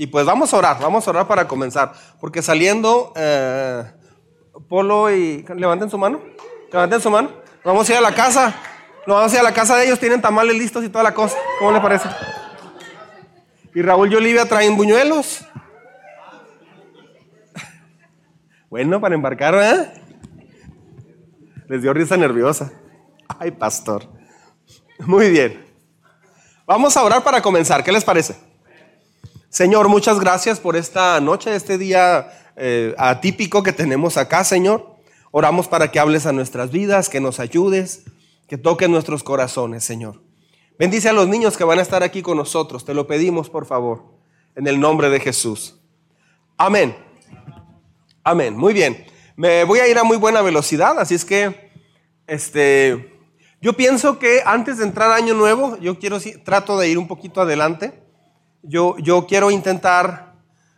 Y pues vamos a orar, vamos a orar para comenzar. Porque saliendo, eh, Polo y... Levanten su mano. Levanten su mano. Vamos a ir a la casa. Nos vamos a ir a la casa de ellos. Tienen tamales listos y toda la cosa. ¿Cómo les parece? Y Raúl y Olivia traen buñuelos. Bueno, para embarcar, ¿eh? Les dio risa nerviosa. Ay, pastor. Muy bien. Vamos a orar para comenzar. ¿Qué les parece? Señor, muchas gracias por esta noche, este día eh, atípico que tenemos acá, Señor. Oramos para que hables a nuestras vidas, que nos ayudes, que toques nuestros corazones, Señor. Bendice a los niños que van a estar aquí con nosotros. Te lo pedimos, por favor, en el nombre de Jesús. Amén. Amén. Muy bien. Me voy a ir a muy buena velocidad, así es que, este, yo pienso que antes de entrar año nuevo, yo quiero, trato de ir un poquito adelante yo, quiero intentar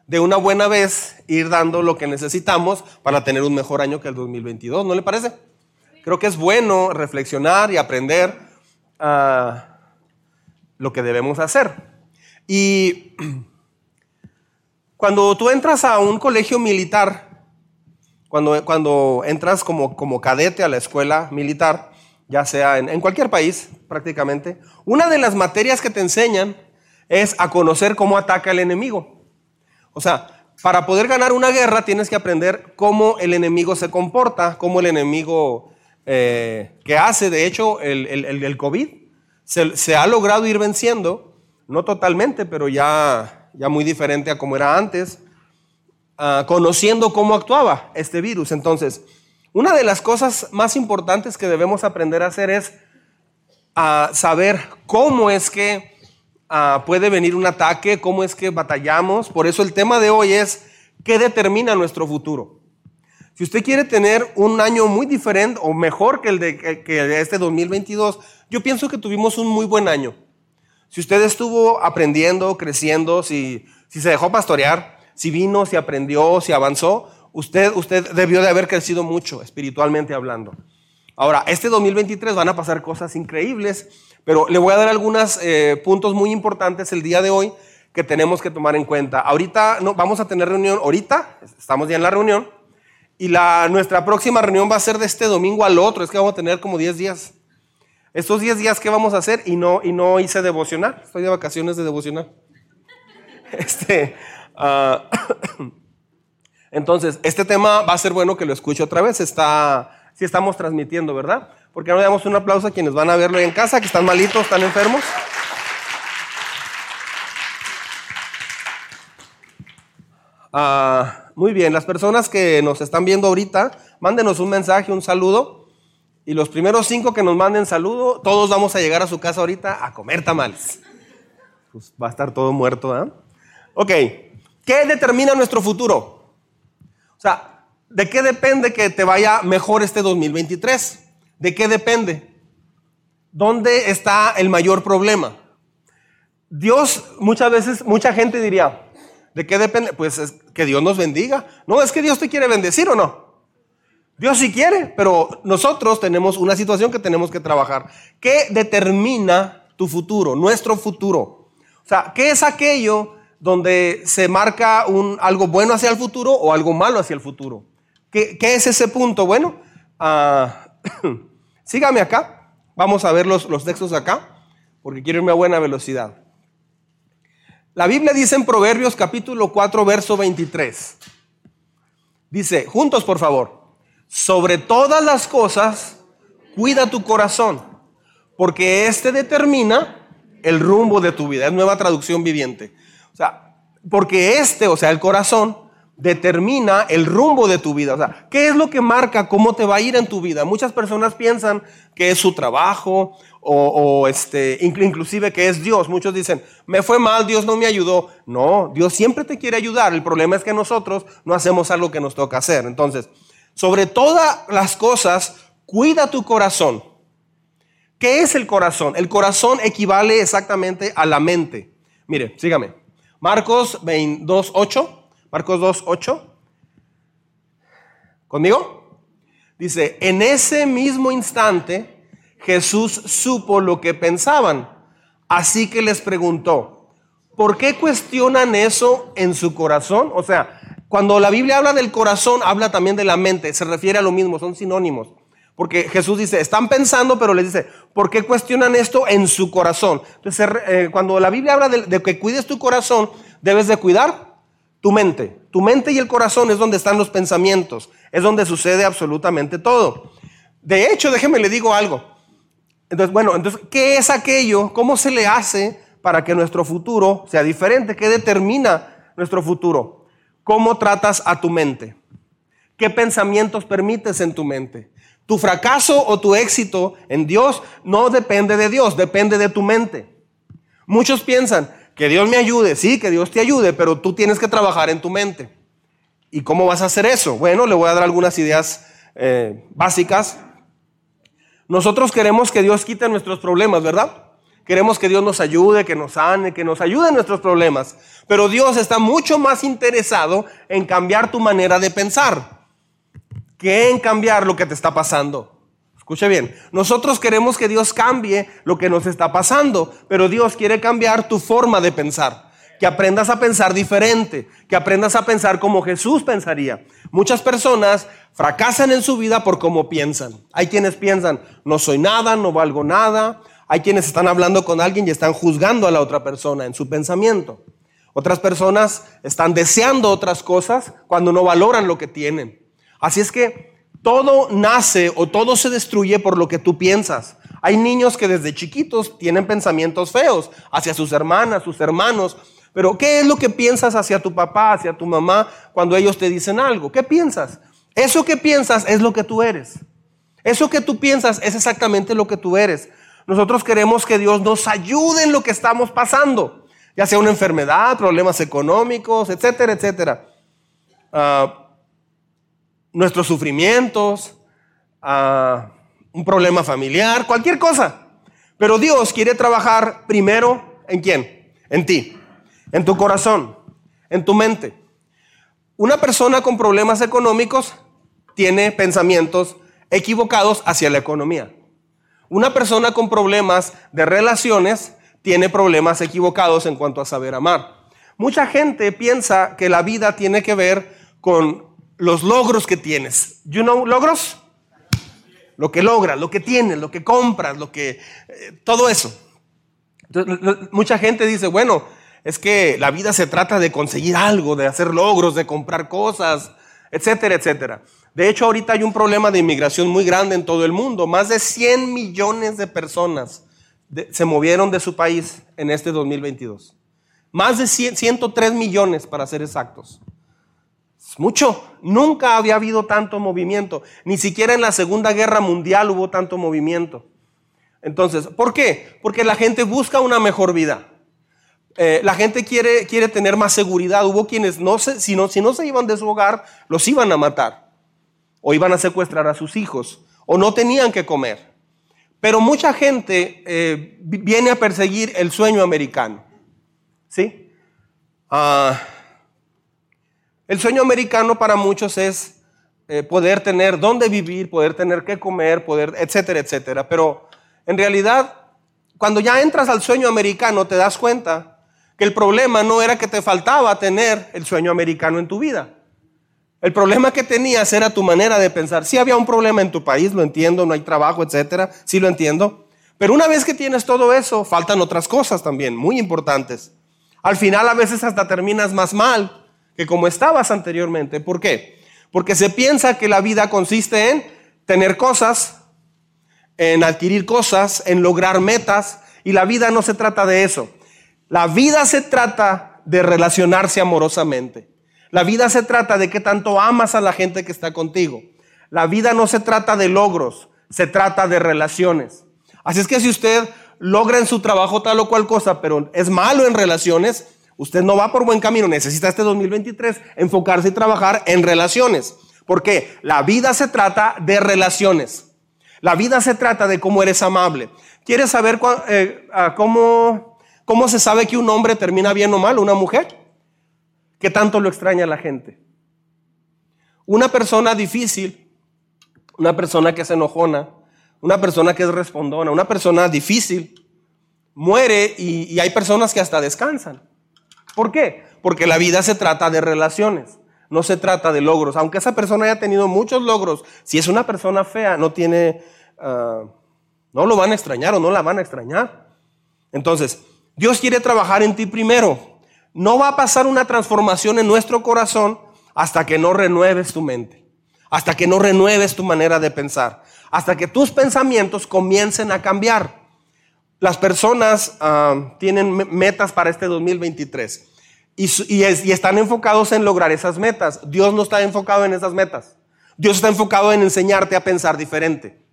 de una buena vez ir dando lo que necesitamos para tener un mejor año que el 2022, ¿no le parece? Creo que es bueno reflexionar y aprender ah, lo que debemos hacer. Y cuando tú entras a un colegio militar, cuando, entras como, cadete a la escuela militar, ya sea en cualquier país prácticamente, una de las materias que te enseñan es a conocer cómo ataca el enemigo. O sea, para poder ganar una guerra tienes que aprender cómo el enemigo se comporta, cómo el enemigo eh, que hace, de hecho, el, el, COVID se, ha logrado ir venciendo, no totalmente, pero ya, ya muy diferente a como era antes, ah, conociendo cómo actuaba este virus. Entonces, una de las cosas más importantes que debemos aprender a hacer es a saber cómo es que Ah, puede venir un ataque, cómo es que batallamos. Por eso el tema de hoy es qué determina nuestro futuro. Si usted quiere tener un año muy diferente o mejor que el de, este 2022, yo pienso que tuvimos un muy buen año. Si usted estuvo aprendiendo, creciendo, si, si se dejó pastorear, si vino, si aprendió, si avanzó, usted, usted debió de haber crecido mucho espiritualmente hablando. Ahora, este 2023 van a pasar cosas increíbles pero le voy a dar algunos eh, puntos muy importantes el día de hoy que tenemos que tomar en cuenta. Ahorita no, vamos a tener reunión, ahorita estamos ya en la reunión, y nuestra próxima reunión va a ser de este domingo al otro, es que vamos a tener como 10 días. Estos 10 días, ¿qué vamos a hacer? Y no, y no hice devocional, estoy de vacaciones de devocional. Este, uh, entonces, este tema va a ser bueno que lo escuche otra vez, está, si estamos transmitiendo, ¿verdad? ¿Por qué no le damos un aplauso a quienes van a verlo en casa, que están malitos, están enfermos? Ah, muy bien, las personas que nos están viendo ahorita, mándenos un mensaje, un saludo. Y los primeros cinco que nos manden saludo, todos vamos a llegar a su casa ahorita a comer tamales. Pues va a estar todo muerto, ¿eh? Ok, ¿qué determina nuestro futuro? O sea, ¿de qué depende que te vaya mejor este 2023? ¿De qué depende? ¿Dónde está el mayor problema? Dios, muchas veces, mucha gente diría, ¿de qué depende? Pues es que Dios nos bendiga. No, es que Dios te quiere bendecir o no. Dios sí quiere, pero nosotros tenemos una situación que tenemos que trabajar. ¿Qué determina tu futuro, nuestro futuro? O sea, ¿qué es aquello donde se marca un, algo bueno hacia el futuro o algo malo hacia el futuro? ¿Qué, es ese punto? Bueno, ah, Sígame acá. Vamos a ver los, los textos acá, porque quiero irme a buena velocidad. La Biblia dice en Proverbios capítulo 4, verso 23. Dice, juntos por favor, sobre todas las cosas, cuida tu corazón, porque este determina el rumbo de tu vida. Es nueva traducción viviente. O sea, porque este, o sea, el corazón, determina el rumbo de tu vida. O sea, ¿qué es lo que marca cómo te va a ir en tu vida? Muchas personas piensan que es su trabajo o, este, inclusive que es Dios. Muchos dicen, me fue mal, Dios no me ayudó. No, Dios siempre te quiere ayudar. El problema es que nosotros no hacemos algo que nos toca hacer. Entonces, sobre todas las cosas, cuida tu corazón. ¿Qué es el corazón? El corazón equivale exactamente a la mente. Mire, sígame. Marcos 22, 8. Marcos 2, 8. ¿Conmigo? Dice, en ese mismo instante Jesús supo lo que pensaban, así que les preguntó, ¿por qué cuestionan eso en su corazón? O sea, cuando la Biblia habla del corazón, habla también de la mente, se refiere a lo mismo, son sinónimos. Porque Jesús dice, están pensando, pero les dice, ¿por qué cuestionan esto en su corazón? Entonces, eh, cuando la Biblia habla de, de que cuides tu corazón, debes de cuidar tu mente. Tu mente y el corazón es donde están los pensamientos, es donde sucede absolutamente todo. De hecho, déjeme le digo algo. Entonces, bueno, entonces, ¿qué es aquello? ¿Cómo se le hace para que nuestro futuro sea diferente? ¿Qué determina nuestro futuro? ¿Cómo tratas a tu mente? ¿Qué pensamientos permites en tu mente? Tu fracaso o tu éxito en Dios no depende de Dios, depende de tu mente. Muchos piensan que Dios me ayude, sí, que Dios te ayude, pero tú tienes que trabajar en tu mente. ¿Y cómo vas a hacer eso? Bueno, le voy a dar algunas ideas eh, básicas. Nosotros queremos que Dios quite nuestros problemas, ¿verdad? Queremos que Dios nos ayude, que nos sane, que nos ayude en nuestros problemas. Pero Dios está mucho más interesado en cambiar tu manera de pensar que en cambiar lo que te está pasando. Escuche bien, nosotros queremos que Dios cambie lo que nos está pasando, pero Dios quiere cambiar tu forma de pensar. Que aprendas a pensar diferente, que aprendas a pensar como Jesús pensaría. Muchas personas fracasan en su vida por cómo piensan. Hay quienes piensan, no soy nada, no valgo nada. Hay quienes están hablando con alguien y están juzgando a la otra persona en su pensamiento. Otras personas están deseando otras cosas cuando no valoran lo que tienen. Así es que todo nace o todo se destruye por lo que tú piensas. Hay niños que desde chiquitos tienen pensamientos feos hacia sus hermanas, sus hermanos. Pero ¿qué es lo que piensas hacia tu papá, hacia tu mamá cuando ellos te dicen algo? ¿Qué piensas? Eso que piensas es lo que tú eres. Eso que tú piensas es exactamente lo que tú eres. Nosotros queremos que Dios nos ayude en lo que estamos pasando, ya sea una enfermedad, problemas económicos, etcétera, etcétera. Uh, nuestros sufrimientos, un problema familiar, cualquier cosa. Pero Dios quiere trabajar primero en quién? En ti, en tu corazón, en tu mente. Una persona con problemas económicos tiene pensamientos equivocados hacia la economía. Una persona con problemas de relaciones tiene problemas equivocados en cuanto a saber amar. Mucha gente piensa que la vida tiene que ver con los logros que tienes. You know, logros? Lo que logras, lo que tienes, lo que compras, lo que eh, todo eso. mucha gente dice, bueno, es que la vida se trata de conseguir algo, de hacer logros, de comprar cosas, etcétera, etcétera. De hecho, ahorita hay un problema de inmigración muy grande en todo el mundo. Más de 100 millones de personas se movieron de su país en este 2022. Más de 103 millones, para ser exactos mucho. Nunca había habido tanto movimiento. Ni siquiera en la Segunda Guerra Mundial hubo tanto movimiento. Entonces, ¿por qué? Porque la gente busca una mejor vida. Eh, la gente quiere, quiere tener más seguridad. Hubo quienes, no se, si, no, si no se iban de su hogar, los iban a matar. O iban a secuestrar a sus hijos. O no tenían que comer. Pero mucha gente eh, viene a perseguir el sueño americano. ¿Sí? Ah el sueño americano para muchos es eh, poder tener dónde vivir, poder tener qué comer, poder, etcétera, etcétera. Pero en realidad, cuando ya entras al sueño americano, te das cuenta que el problema no era que te faltaba tener el sueño americano en tu vida. El problema que tenías era tu manera de pensar. Sí había un problema en tu país, lo entiendo, no hay trabajo, etcétera, sí lo entiendo. Pero una vez que tienes todo eso, faltan otras cosas también, muy importantes. Al final a veces hasta terminas más mal que como estabas anteriormente. ¿Por qué? Porque se piensa que la vida consiste en tener cosas, en adquirir cosas, en lograr metas, y la vida no se trata de eso. La vida se trata de relacionarse amorosamente. La vida se trata de que tanto amas a la gente que está contigo. La vida no se trata de logros, se trata de relaciones. Así es que si usted logra en su trabajo tal o cual cosa, pero es malo en relaciones, Usted no va por buen camino, necesita este 2023 enfocarse y trabajar en relaciones. Porque la vida se trata de relaciones. La vida se trata de cómo eres amable. ¿Quieres saber eh, cómo, se sabe que un hombre termina bien o mal, una mujer? ¿Qué tanto lo extraña la gente? Una persona difícil, una persona que es enojona, una persona que es respondona, una persona difícil, muere y hay personas que hasta descansan. ¿Por qué? Porque la vida se trata de relaciones, no se trata de logros. Aunque esa persona haya tenido muchos logros, si es una persona fea, no tiene, ah, no lo van a extrañar o no la van a extrañar. Entonces, Dios quiere trabajar en ti primero. No va a pasar una transformación en nuestro corazón hasta que no renueves tu mente, hasta que no renueves tu manera de pensar, hasta que tus pensamientos comiencen a cambiar. Las personas ah, tienen metas para este 2023 y, están enfocados en lograr esas metas. Dios no está enfocado en esas metas. Dios está enfocado en enseñarte a pensar diferente.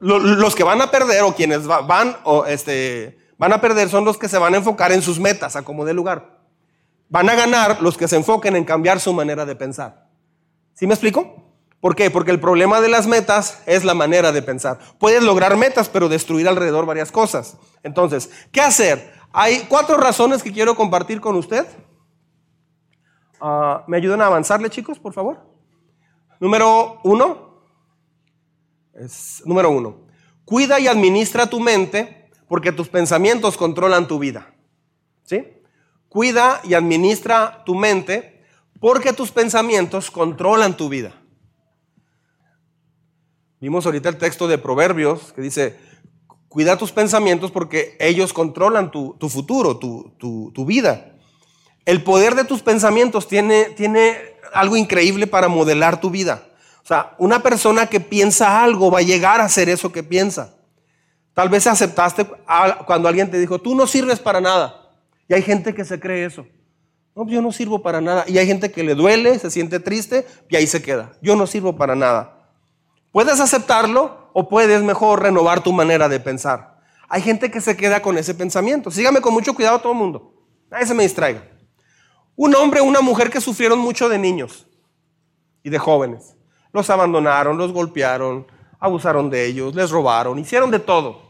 Los que van a perder o quienes van o este, van a perder son los que se van a enfocar en sus metas, a como de lugar. Van a ganar los que se enfoquen en cambiar su manera de pensar. ¿Sí me explico? ¿Por qué? Porque el problema de las metas es la manera de pensar. Puedes lograr metas, pero destruir alrededor varias cosas. Entonces, ¿qué hacer? Hay cuatro razones que quiero compartir con usted. Ah, ¿Me ayudan a avanzarle, chicos, por favor? Número uno. Es, número uno. Cuida y administra tu mente porque tus pensamientos controlan tu vida. ¿Sí? Cuida y administra tu mente porque tus pensamientos controlan tu vida. Vimos ahorita el texto de Proverbios que dice, cuida tus pensamientos porque ellos controlan tu, futuro, tu, tu, vida. El poder de tus pensamientos tiene, tiene algo increíble para modelar tu vida. O sea, una persona que piensa algo va a llegar a ser eso que piensa. Tal vez aceptaste cuando alguien te dijo, tú no sirves para nada. Y hay gente que se cree eso. No, yo no sirvo para nada. Y hay gente que le duele, se siente triste y ahí se queda. Yo no sirvo para nada. Puedes aceptarlo o puedes mejor renovar tu manera de pensar. Hay gente que se queda con ese pensamiento. Sígame con mucho cuidado todo el mundo. Nadie se me distraiga. Un hombre o una mujer que sufrieron mucho de niños y de jóvenes. Los abandonaron, los golpearon, abusaron de ellos, les robaron, hicieron de todo.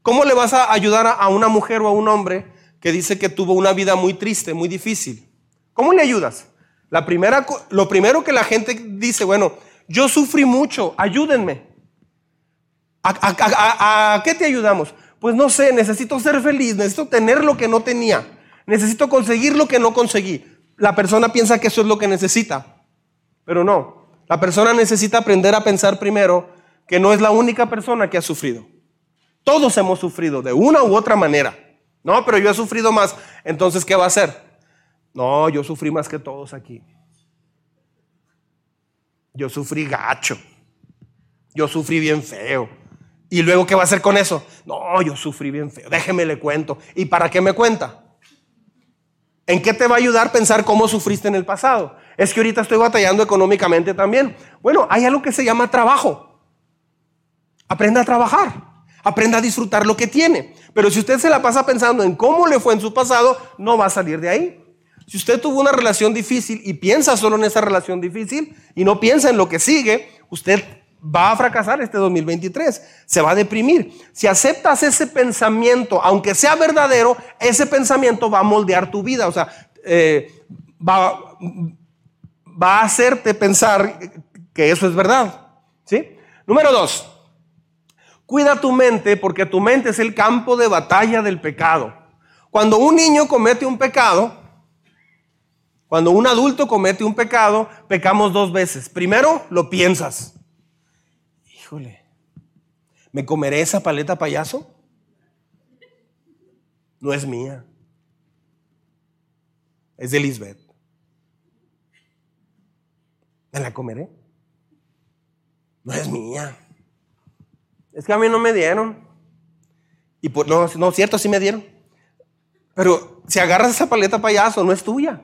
¿Cómo le vas a ayudar a una mujer o a un hombre que dice que tuvo una vida muy triste, muy difícil? ¿Cómo le ayudas? La primera, lo primero que la gente dice, bueno, yo sufrí mucho, ayúdenme. ¿A, qué te ayudamos? Pues no sé, necesito ser feliz, necesito tener lo que no tenía, necesito conseguir lo que no conseguí. La persona piensa que eso es lo que necesita, pero no. La persona necesita aprender a pensar primero que no es la única persona que ha sufrido. Todos hemos sufrido de una u otra manera. No, pero yo he sufrido más. Entonces, ¿qué va a hacer? No, yo sufrí más que todos aquí. Yo sufrí gacho. Yo sufrí bien feo. ¿Y luego qué va a hacer con eso? No, yo sufrí bien feo. Déjeme le cuento. ¿Y para qué me cuenta? ¿En qué te va a ayudar pensar cómo sufriste en el pasado? Es que ahorita estoy batallando económicamente también. Bueno, hay algo que se llama trabajo. Aprenda a trabajar, aprenda a disfrutar lo que tiene. Pero si usted se la pasa pensando en cómo le fue en su pasado, no va a salir de ahí. Si usted tuvo una relación difícil y piensa solo en esa relación difícil y no piensa en lo que sigue, usted va a fracasar este 2023, se va a deprimir. Si aceptas ese pensamiento, aunque sea verdadero, ese pensamiento va a moldear tu vida, o sea, eh, va, va a hacerte pensar que eso es verdad. ¿sí? Número dos, Cuida tu mente porque tu mente es el campo de batalla del pecado. Cuando un niño comete un pecado, cuando un adulto comete un pecado, pecamos dos veces. Primero, lo piensas. Híjole, ¿me comeré esa paleta payaso? No es mía. Es de Lisbeth. ¿Me la comeré? No es mía. Es que a mí no me dieron. Y por, no, no, cierto, sí me dieron. Pero si agarras esa paleta payaso, no es tuya.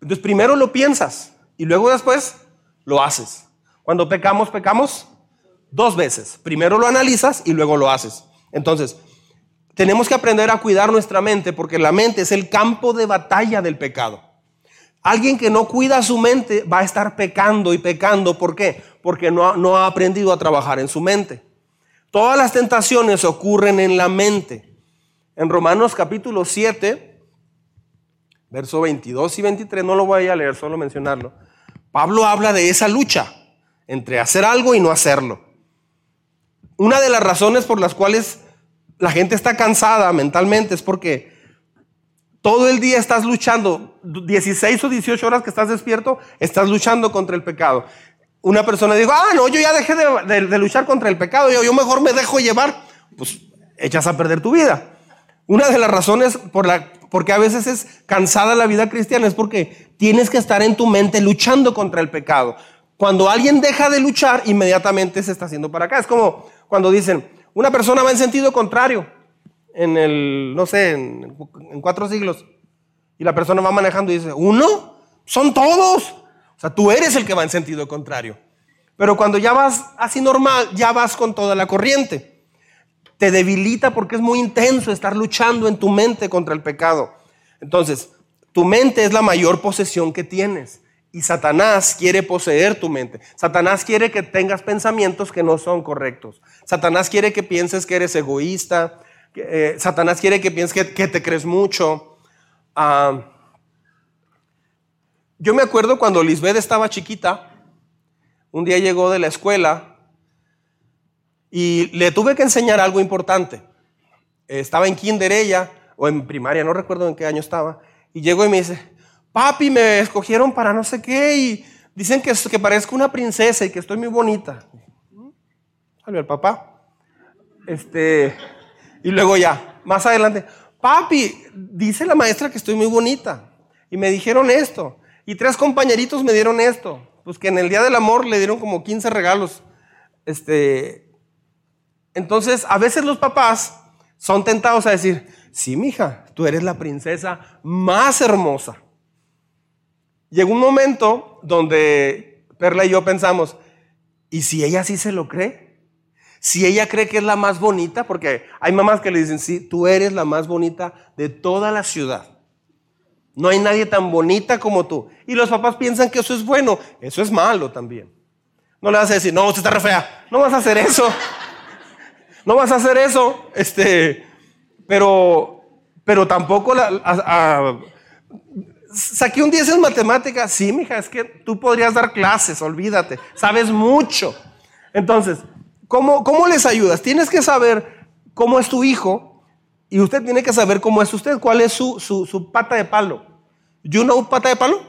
Entonces primero lo piensas y luego después lo haces. Cuando pecamos, pecamos dos veces. Primero lo analizas y luego lo haces. Entonces, tenemos que aprender a cuidar nuestra mente porque la mente es el campo de batalla del pecado. Alguien que no cuida su mente va a estar pecando y pecando. ¿Por qué? Porque no, no ha aprendido a trabajar en su mente. Todas las tentaciones ocurren en la mente. En Romanos capítulo 7, verso 22 y 23, no lo voy a leer, solo mencionarlo. Pablo habla de esa lucha entre hacer algo y no hacerlo. Una de las razones por las cuales la gente está cansada mentalmente es porque todo el día estás luchando, 16 o 18 horas que estás despierto, estás luchando contra el pecado. Una persona dijo, ah, no, yo ya dejé de, luchar contra el pecado, yo, yo mejor me dejo llevar. Pues echas a perder tu vida. Una de las razones por la, porque a veces es cansada la vida cristiana es porque tienes que estar en tu mente luchando contra el pecado. Cuando alguien deja de luchar, inmediatamente se está haciendo para acá. Es como cuando dicen, una persona va en sentido contrario en el, no sé, en, cuatro siglos. Y la persona va manejando y dice, ¿uno? Son todos. O sea, tú eres el que va en sentido contrario. Pero cuando ya vas así normal, ya vas con toda la corriente. Te debilita porque es muy intenso estar luchando en tu mente contra el pecado. Entonces, tu mente es la mayor posesión que tienes. Y Satanás quiere poseer tu mente. Satanás quiere que tengas pensamientos que no son correctos. Satanás quiere que pienses que eres egoísta, eh, Satanás quiere que pienses que, te crees mucho. Ah, yo me acuerdo cuando Lisbeth estaba chiquita, un día llegó de la escuela y le tuve que enseñar algo importante. Estaba en kinder ella, o en primaria, no recuerdo en qué año estaba, y llegó y me dice, papi, me escogieron para no sé qué, y dicen que, que parezco una princesa y que estoy muy bonita. Salió el papá. Este, y luego ya, más adelante, papi, dice la maestra que estoy muy bonita. Y me dijeron esto. Y tres compañeritos me dieron esto. Pues que en el Día del Amor le dieron como 15 regalos. Este, entonces, a veces los papás son tentados a decir, sí, mija, tú eres la princesa más hermosa. Llegó un momento donde Perla y yo pensamos, ¿y si ella sí se lo cree? Si ella cree que es la más bonita, porque hay mamás que le dicen, sí, tú eres la más bonita de toda la ciudad. No hay nadie tan bonita como tú. Y los papás piensan que eso es bueno. Eso es malo también. No le vas a decir, no, usted está re fea. No vas a hacer eso. No vas a hacer eso. Este, pero, pero tampoco la, saqué un 10 en matemáticas. Sí, mija, es que tú podrías dar clases, olvídate. Sabes mucho. Entonces, ¿Cómo, les ayudas? Tienes que saber cómo es tu hijo y usted tiene que saber cómo es usted, cuál es su, su, pata de palo. ¿You know pata de palo?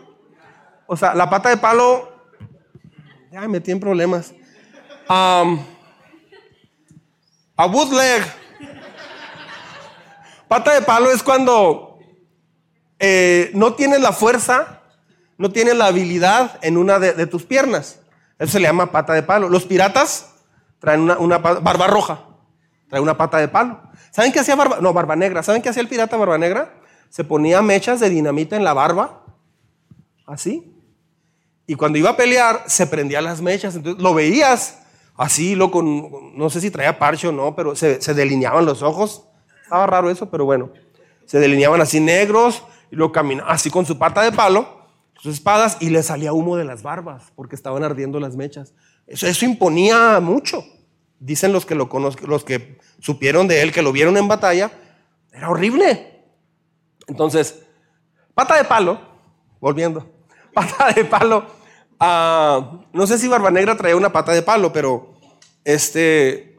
O sea, la pata de palo, ya me metí en problemas. A bootleg. Pata de palo es cuando eh, no tienes la fuerza, no tienes la habilidad en una de, tus piernas. Eso se le llama pata de palo. Los piratas traen una, barba roja, trae una pata de palo. ¿Saben qué hacía barba? No, barba negra. ¿Saben qué hacía el pirata barba negra? Se ponía mechas de dinamita en la barba, así. Y cuando iba a pelear, se prendía las mechas. Entonces lo veías así, lo con, no sé si traía parche o no, pero se, delineaban los ojos. Estaba raro eso, pero bueno. Se delineaban así negros y lo caminaba así con su pata de palo, sus espadas, y le salía humo de las barbas porque estaban ardiendo las mechas. Eso, imponía mucho. Dicen los que lo los que supieron de él, que lo vieron en batalla, era horrible. Entonces, pata de palo, volviendo, pata de palo. Ah, no sé si Barba Negra traía una pata de palo, pero este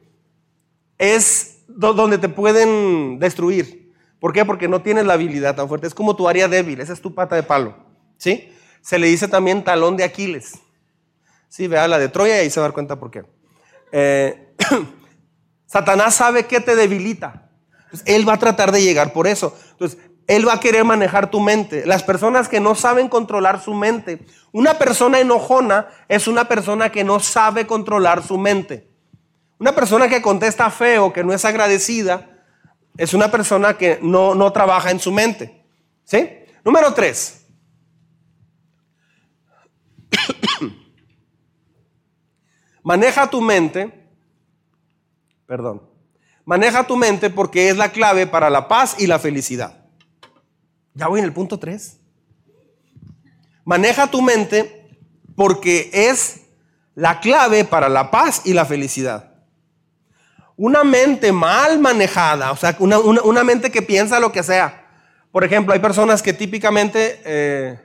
es donde te pueden destruir. ¿Por qué? Porque no tienes la habilidad tan fuerte. Es como tu área débil, esa es tu pata de palo. ¿sí? Se le dice también talón de Aquiles. Sí, vea la de Troya y ahí se va a dar cuenta por qué. Eh, Satanás sabe que te debilita. él va a tratar de llegar por eso. Entonces, él va a querer manejar tu mente. Las personas que no saben controlar su mente. Una persona enojona es una persona que no sabe controlar su mente. Una persona que contesta feo, que no es agradecida, es una persona que no, no trabaja en su mente. ¿Sí? Número tres. Maneja tu mente, perdón, maneja tu mente porque es la clave para la paz y la felicidad. Ya voy en el punto 3. Maneja tu mente porque es la clave para la paz y la felicidad. Una mente mal manejada, o sea, una, mente que piensa lo que sea. Por ejemplo, hay personas que típicamente... Eh,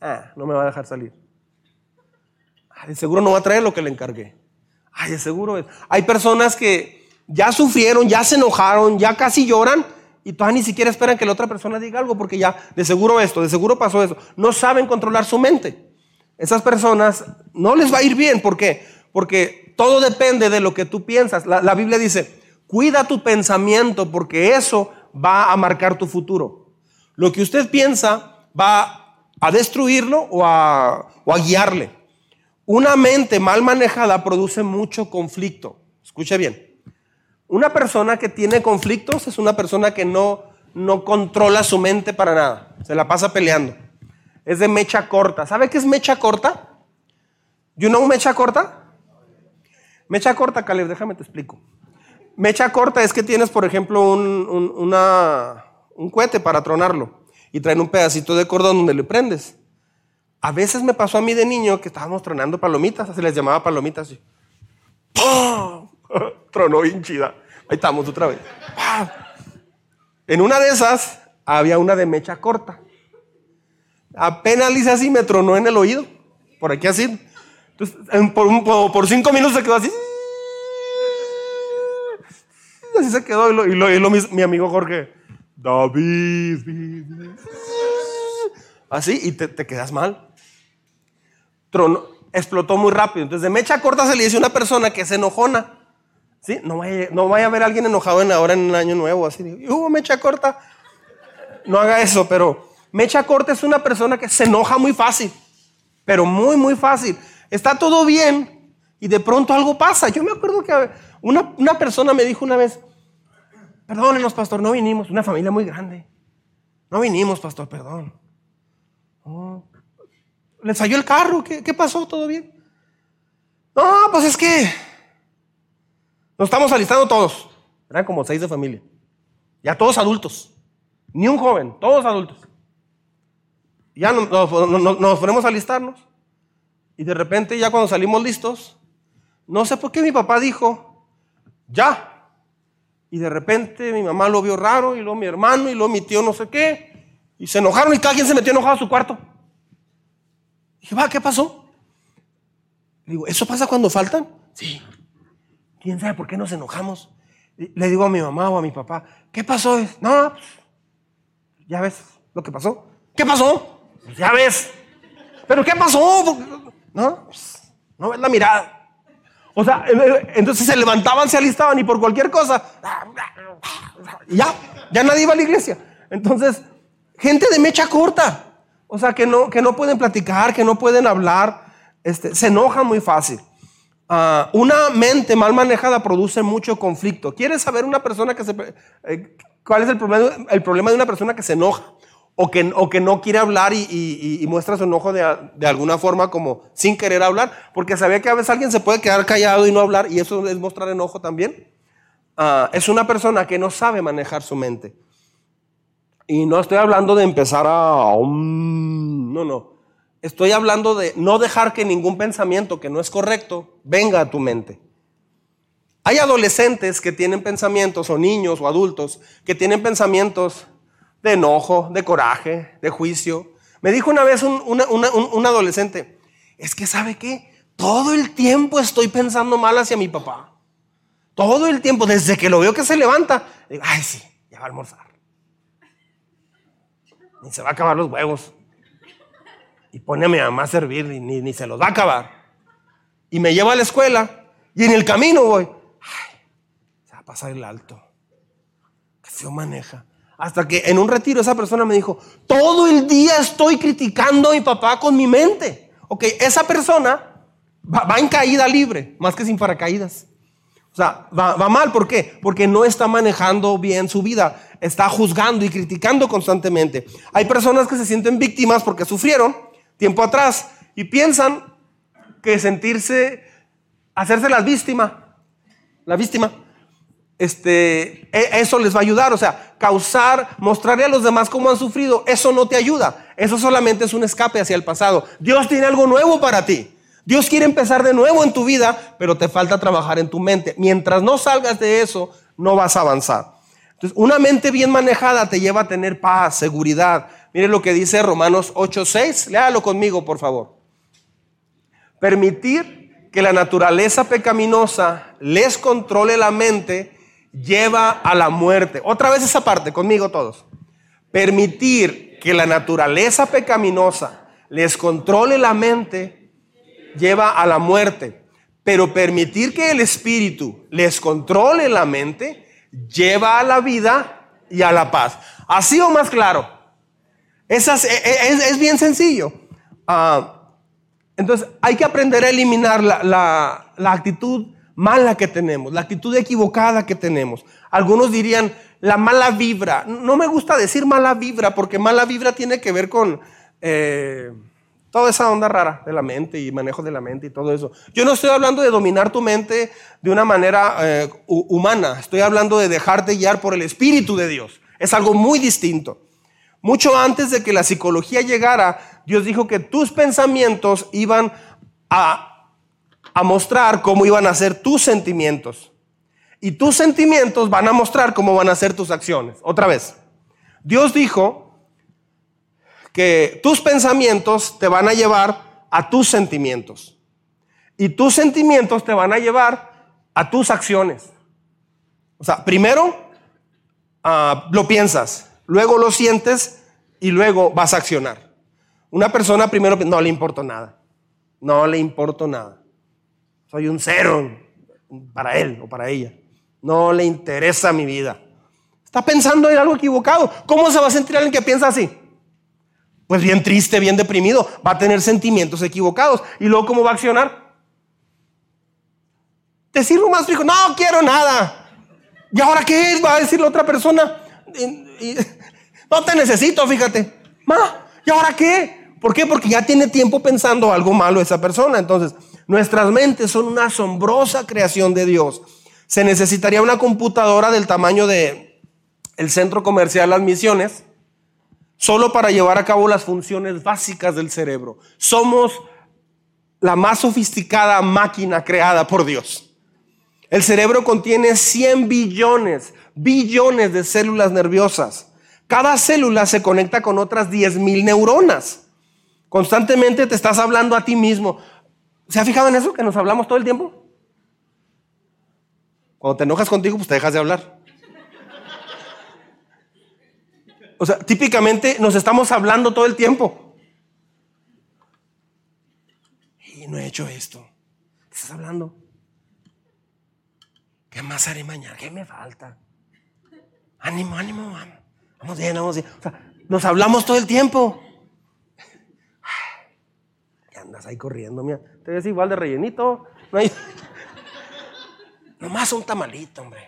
ah, no me va a dejar salir de seguro no va a traer lo que le encargué. Ay, de seguro. Hay personas que ya sufrieron, ya se enojaron, ya casi lloran y todavía ni siquiera esperan que la otra persona diga algo porque ya de seguro esto, de seguro pasó eso. No saben controlar su mente. Esas personas no les va a ir bien. ¿Por qué? Porque todo depende de lo que tú piensas. La, Biblia dice, cuida tu pensamiento porque eso va a marcar tu futuro. Lo que usted piensa va a destruirlo o a, o a guiarle. Una mente mal manejada produce mucho conflicto. Escuche bien. Una persona que tiene conflictos es una persona que no, no controla su mente para nada. Se la pasa peleando. Es de mecha corta. ¿Sabe qué es mecha corta? ¿You know mecha corta? Mecha corta, Caleb, déjame te explico. Mecha corta es que tienes, por ejemplo, un, un, cohete para tronarlo y traen un pedacito de cordón donde le prendes. A veces me pasó a mí de niño que estábamos tronando palomitas, así les llamaba palomitas. Y ¡pum! Tronó bien chida. Ahí estamos otra vez. En una de esas había una de mecha corta. Apenas le hice así, me tronó en el oído. Por aquí así. Entonces, por, cinco minutos se quedó así. Así se quedó. Y lo, y lo, y lo mi, mi, amigo Jorge. David. Así, y te, te quedas mal. Tronó, explotó muy rápido. Entonces, de mecha corta se le dice a una persona que es enojona. ¿Sí? No vaya, no vaya a a alguien enojado en ahora en un año nuevo. Así, hubo mecha corta. No haga eso, pero mecha corta es una persona que se enoja muy fácil. Pero muy, muy fácil. Está todo bien y de pronto algo pasa. Yo me acuerdo que una, una persona me dijo una vez, perdónenos, pastor, no vinimos. Una familia muy grande. No vinimos, pastor, perdón. Oh. ¿Les falló el carro? ¿Qué, ¿Qué pasó? ¿Todo bien? No, pues es que nos estamos alistando todos. Eran como seis de familia. Ya todos adultos. Ni un joven, todos adultos. Ya nos, ponemos a alistarnos. Y de repente, ya cuando salimos listos, no sé por qué mi papá dijo, ya. Y de repente mi mamá lo vio raro, y luego mi hermano, y luego mi tío no sé qué. Y se enojaron y cada quien se metió enojado a su cuarto. dije, va, ¿qué pasó? Le digo, ¿eso pasa cuando faltan? Sí. ¿Quién sabe por qué nos enojamos? Le digo a mi mamá o a mi papá, ¿qué pasó? No, pues, ya ves lo que pasó. ¿Qué pasó? Pues ya ves. ¿Pero qué pasó? No, pues, no ves la mirada. O sea, entonces se levantaban, se alistaban y por cualquier cosa, ya, ya nadie iba a la iglesia. Entonces, gente de mecha corta, o sea, que no, que no pueden platicar, que no pueden hablar, este, se enojan muy fácil. Uh, una mente mal manejada produce mucho conflicto. ¿Quieres saber una persona que se... Eh, cuál es el problema, el problema de una persona que se enoja? O que, o que no quiere hablar y, muestra su enojo de, de, alguna forma como sin querer hablar, porque sabía que a veces alguien se puede quedar callado y no hablar, y eso es mostrar enojo también. Uh, es una persona que no sabe manejar su mente. Y no estoy hablando de empezar a... Um, no, no. Estoy hablando de no dejar que ningún pensamiento que no es correcto venga a tu mente. Hay adolescentes que tienen pensamientos, o niños o adultos, que tienen pensamientos de enojo, de coraje, de juicio. Me dijo una vez un, adolescente, es que sabe qué, todo el tiempo estoy pensando mal hacia mi papá. Todo el tiempo, desde que lo veo que se levanta, digo, ay sí, ya va a almorzar. Ni se va a acabar los huevos y pone a mi mamá a servir y ni, se los va a acabar. Y me lleva a la escuela y en el camino voy, se va a pasar el alto. Qué feo maneja. Hasta que en un retiro esa persona me dijo, todo el día estoy criticando a mi papá con mi mente. Ok, esa persona va, en caída libre, más que sin paracaídas. O sea, va, mal, ¿por qué? Porque no está manejando bien su vida, está juzgando y criticando constantemente. Hay personas que se sienten víctimas porque sufrieron tiempo atrás y piensan que sentirse, hacerse la víctima, la víctima, este, eso les va a ayudar, o sea, causar, mostrarle a los demás cómo han sufrido, eso no te ayuda, eso solamente es un escape hacia el pasado. Dios tiene algo nuevo para ti. Dios quiere empezar de nuevo en tu vida, pero te falta trabajar en tu mente. Mientras no salgas de eso, no vas a avanzar. Entonces, una mente bien manejada te lleva a tener paz, seguridad, Mire lo que dice Romanos 8:6. Léalo conmigo, por favor. Permitir que la naturaleza pecaminosa les controle la mente lleva a la muerte. Otra vez esa parte, conmigo todos. Permitir que la naturaleza pecaminosa les controle la mente lleva a la muerte. Pero permitir que el espíritu les controle la mente lleva a la vida y a la paz. Así o más claro. Es, es, bien sencillo. Ah, entonces hay que aprender a eliminar la, la actitud mala que tenemos, la actitud equivocada que tenemos. Algunos dirían la mala vibra. No me gusta decir mala vibra porque mala vibra tiene que ver con eh, toda esa onda rara de la mente y manejo de la mente y todo eso. Yo no estoy hablando de dominar tu mente de una manera eh, humana, estoy hablando de dejarte guiar por el Espíritu de Dios. Es algo muy distinto. Mucho antes de que la psicología llegara, Dios dijo que tus pensamientos iban a a mostrar cómo iban a ser tus sentimientos. Y tus sentimientos van a mostrar cómo van a ser tus acciones. Otra vez, Dios dijo que tus pensamientos te van a llevar a tus sentimientos. Y tus sentimientos te van a llevar a tus acciones. O sea, primero ah, lo piensas, luego lo sientes y luego vas a accionar. Una persona primero no le importa nada. No le importa nada. Soy un cero para él o para ella. No le interesa mi vida. Está pensando en algo equivocado. ¿Cómo se va a sentir alguien que piensa así? Pues bien triste, bien deprimido. Va a tener sentimientos equivocados. ¿Y luego cómo va a accionar? Te sirvo más frijo. No quiero nada. ¿Y ahora qué va a decir la otra persona? No te necesito, fíjate. Ma, ¿y ahora qué? ¿Por qué? Porque ya tiene tiempo pensando algo malo esa persona. Entonces, Nuestras mentes son una asombrosa creación de Dios. Se necesitaría una computadora del tamaño de el centro comercial Las Misiones solo para llevar a cabo las funciones básicas del cerebro. Somos la más sofisticada máquina creada por Dios. El cerebro contiene 100 billones, billones de células nerviosas. Cada célula se conecta con otras 10 mil neuronas. Constantemente te estás hablando a ti mismo. ¿Se ha fijado en eso? Que nos hablamos todo el tiempo. Cuando te enojas contigo, pues te dejas de hablar. O sea, típicamente nos estamos hablando todo el tiempo. Y no he hecho esto. ¿Qué estás hablando? ¿Qué más haré mañana? ¿Qué me falta? Ánimo, ánimo, vamos bien, vamos bien. O sea, nos hablamos todo el tiempo. ¿Qué andas ahí corriendo, mira? Te ves igual de rellenito. No hay... Nomás un tamalito, hombre.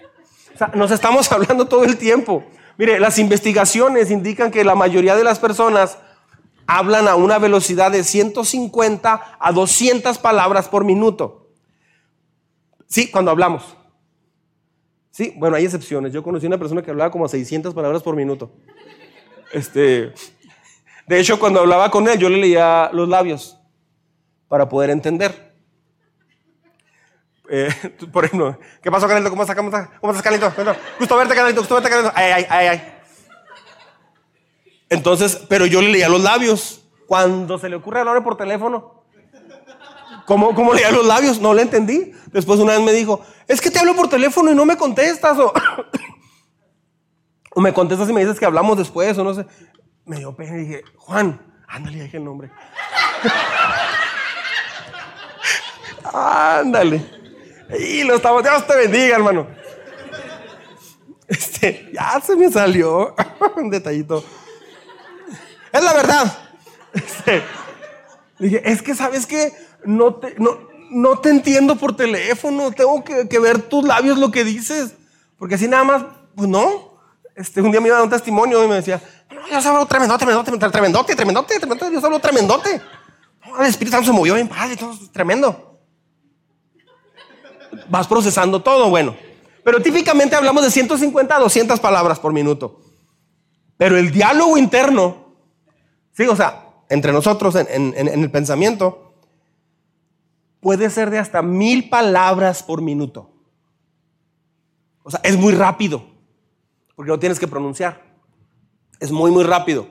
O sea, nos estamos hablando todo el tiempo. Mire, las investigaciones indican que la mayoría de las personas hablan a una velocidad de 150 a 200 palabras por minuto. Sí, cuando hablamos. Sí, bueno, hay excepciones. Yo conocí una persona que hablaba como 600 palabras por minuto. Este, de hecho, cuando hablaba con él, yo le leía los labios para poder entender. Eh, por ejemplo, ¿qué pasó, Canelito? ¿Cómo estás, cómo estás, cómo Canelito? Gusto verte, Canelito, gusto verte. Ay, ay, ay, ay. Entonces, pero yo le leía los labios. Cuando se le ocurre hablar por teléfono, ¿cómo, ¿cómo leía los labios? No le entendí. Después una vez me dijo, es que te hablo por teléfono y no me contestas. O, o me contestas y me dices que hablamos después o no sé. Me dio pena y dije, Juan, ándale, dije el nombre. Ándale. Y lo estamos, Dios te bendiga, hermano. Este, ya se me salió un detallito. Es la verdad. Este, dije, es que sabes que no te, no, no te entiendo por teléfono, tengo que, ver tus labios lo que dices. Porque así nada más, pues no. Este, un día me iba a dar un testimonio y me decía, no, yo hablo tremendote, tremendote, tremendote, tremendote, tremendote, yo hablo tremendote. el Espíritu Santo se movió bien padre, todo tremendo vas procesando todo, bueno. Pero típicamente hablamos de 150 a 200 palabras por minuto. Pero el diálogo interno, o sea, entre nosotros en, el pensamiento, puede ser de hasta mil palabras por minuto. O sea, es muy rápido, porque no tienes que pronunciar. Es muy, muy rápido.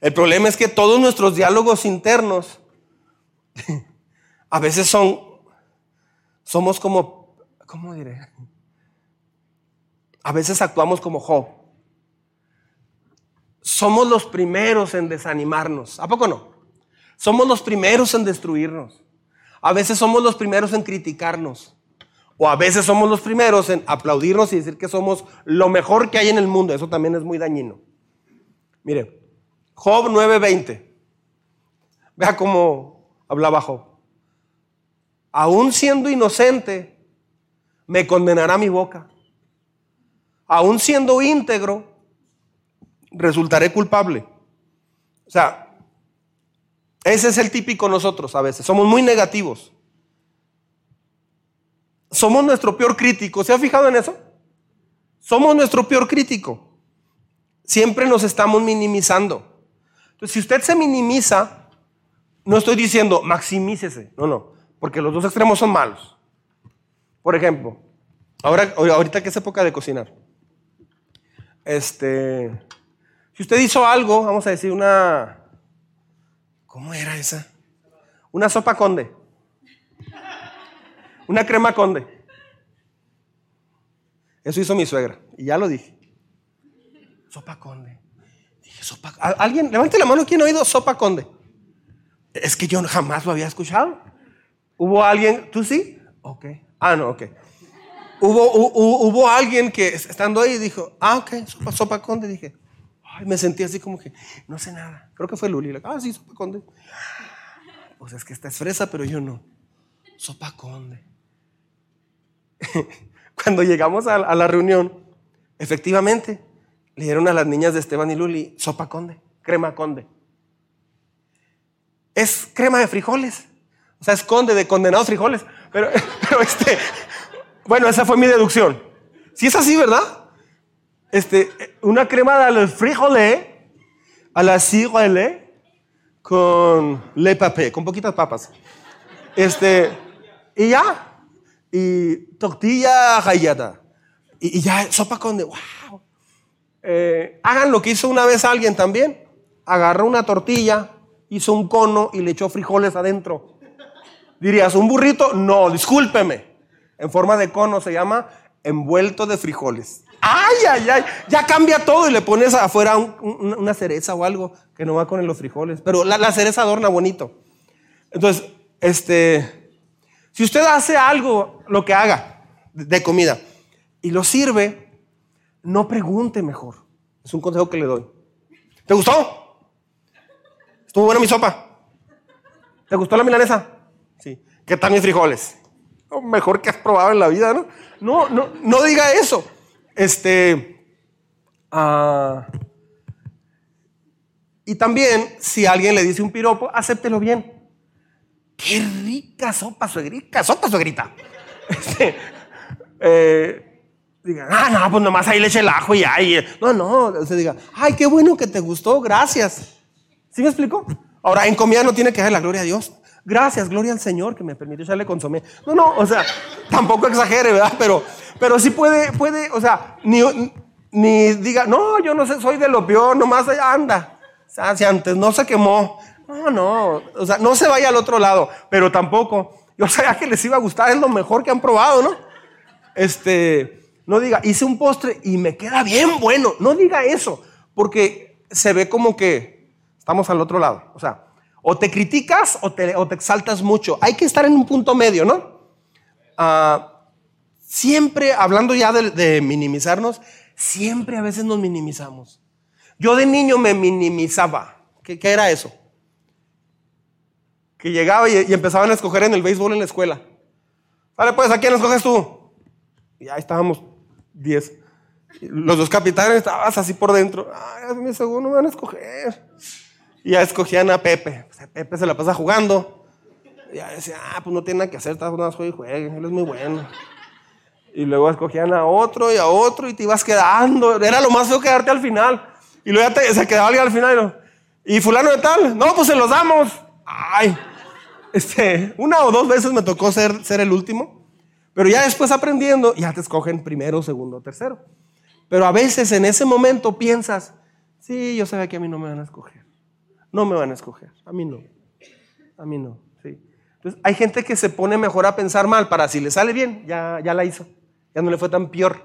El problema es que todos nuestros diálogos internos a veces son, somos como ¿cómo diré? a veces actuamos como Job. Somos los primeros en desanimarnos. ¿A poco no? Somos los primeros en destruirnos. A veces somos los primeros en criticarnos. O a veces somos los primeros en aplaudirnos y decir que somos lo mejor que hay en el mundo. Eso también es muy dañino. Mire, Job 9:20. Vea cómo hablaba Job. Aún siendo inocente, me condenará mi boca. Aún siendo íntegro, resultaré culpable. O sea, ese es el típico nosotros a veces. Somos muy negativos. Somos nuestro peor crítico. ¿Se ha fijado en eso? Somos nuestro peor crítico. Siempre nos estamos minimizando. Entonces, si usted se minimiza, no estoy diciendo maximícese. No, no porque los dos extremos son malos. Por ejemplo, ahora, ahorita que es época de cocinar, este, si usted hizo algo, vamos a decir una, ¿cómo era esa? Una sopa conde, una crema conde. Eso hizo mi suegra, y ya lo dije. Sopa conde. Dije, sopa. ¿Alguien? Levante la mano, ¿quién ha oído sopa conde? Es que yo jamás lo había escuchado. Hubo alguien, ¿tú sí? Ok. Ah, no, ok. Hubo, hubo, alguien que estando ahí dijo, ah, ok, sopa, sopa conde. Dije, ay, me sentí así como que, no sé nada. Creo que fue Luli. Ah, sí, sopa conde. Pues es que esta es fresa, pero yo no. Sopa conde. Cuando llegamos a, la reunión, efectivamente, le dieron a las niñas de Esteban y Luli sopa conde, crema conde. Es crema de frijoles. O sea, esconde de condenados frijoles. Pero, pero este, bueno, esa fue mi deducción. Si es así, ¿verdad? Este, una crema de frijoles a la ciruele con le papé, con poquitas papas. Este, y ya. Y tortilla rayada. Y, ya, sopa con de, wow. Eh, hagan lo que hizo una vez alguien también. Agarró una tortilla, hizo un cono y le echó frijoles adentro. Dirías, ¿un burrito? No, discúlpeme. En forma de cono se llama envuelto de frijoles. ¡Ay, ay, ay! Ya cambia todo y le pones afuera una cereza o algo que no va con los frijoles. Pero la, cereza adorna bonito. Entonces, este, si usted hace algo, lo que haga de comida, y lo sirve, no pregunte mejor. Es un consejo que le doy. ¿Te gustó? ¿Estuvo buena mi sopa? ¿Te gustó la milanesa? ¿Qué tal mis frijoles? Lo mejor que has probado en la vida, ¿no? No, no, no diga eso. Este. Ah, y también, si alguien le dice un piropo, acéptelo bien. Qué rica sopa, suegrita. Sopa, suegrita. Este, eh, diga, ah, no, pues nomás ahí le eche el ajo y ahí. No, no, se diga, ay, qué bueno que te gustó, gracias. ¿Sí me explico? Ahora, en comida no tiene que dar la gloria a Dios. Gracias, gloria al Señor que me permitió echarle consomé. No, no, o sea, tampoco exagere, ¿verdad? Pero, pero sí puede, puede, o sea, ni, ni diga, no, yo no sé, soy de lo peor, nomás anda. O sea, si antes no se quemó. No, no, o sea, no se vaya al otro lado, pero tampoco. Yo sabía que les iba a gustar, es lo mejor que han probado, ¿no? Este, no diga, hice un postre y me queda bien bueno. No diga eso, porque se ve como que estamos al otro lado. O sea, o te criticas o te, exaltas mucho. Hay que estar en un punto medio, ¿no? Ah, siempre, hablando ya de, minimizarnos, siempre a veces nos minimizamos. Yo de niño me minimizaba. ¿Qué, era eso? Que llegaba y, empezaban a escoger en el béisbol en la escuela. Vale, pues, ¿a quién escoges tú? Y ahí estábamos 10. Los dos capitanes estabas así por dentro. Ay, mi segundo me van a escoger. Y ya escogían a Pepe. Pepe se la pasa jugando. Y ya decía, ah, pues no tiene nada que hacer, está jugando y él es muy bueno. Y luego escogían a otro y a otro y te ibas quedando. Era lo más feo quedarte al final. Y luego ya se quedaba alguien al final. Y, fulano de tal, no, pues se los damos. Ay, este, una o dos veces me tocó ser, ser el último. Pero ya después aprendiendo, ya te escogen primero, segundo, tercero. Pero a veces en ese momento piensas, sí, yo sabía que a mí no me van a escoger no me van a escoger. A mí no. A mí no. Sí. Entonces, hay gente que se pone mejor a pensar mal para si le sale bien, ya, ya la hizo. Ya no le fue tan peor.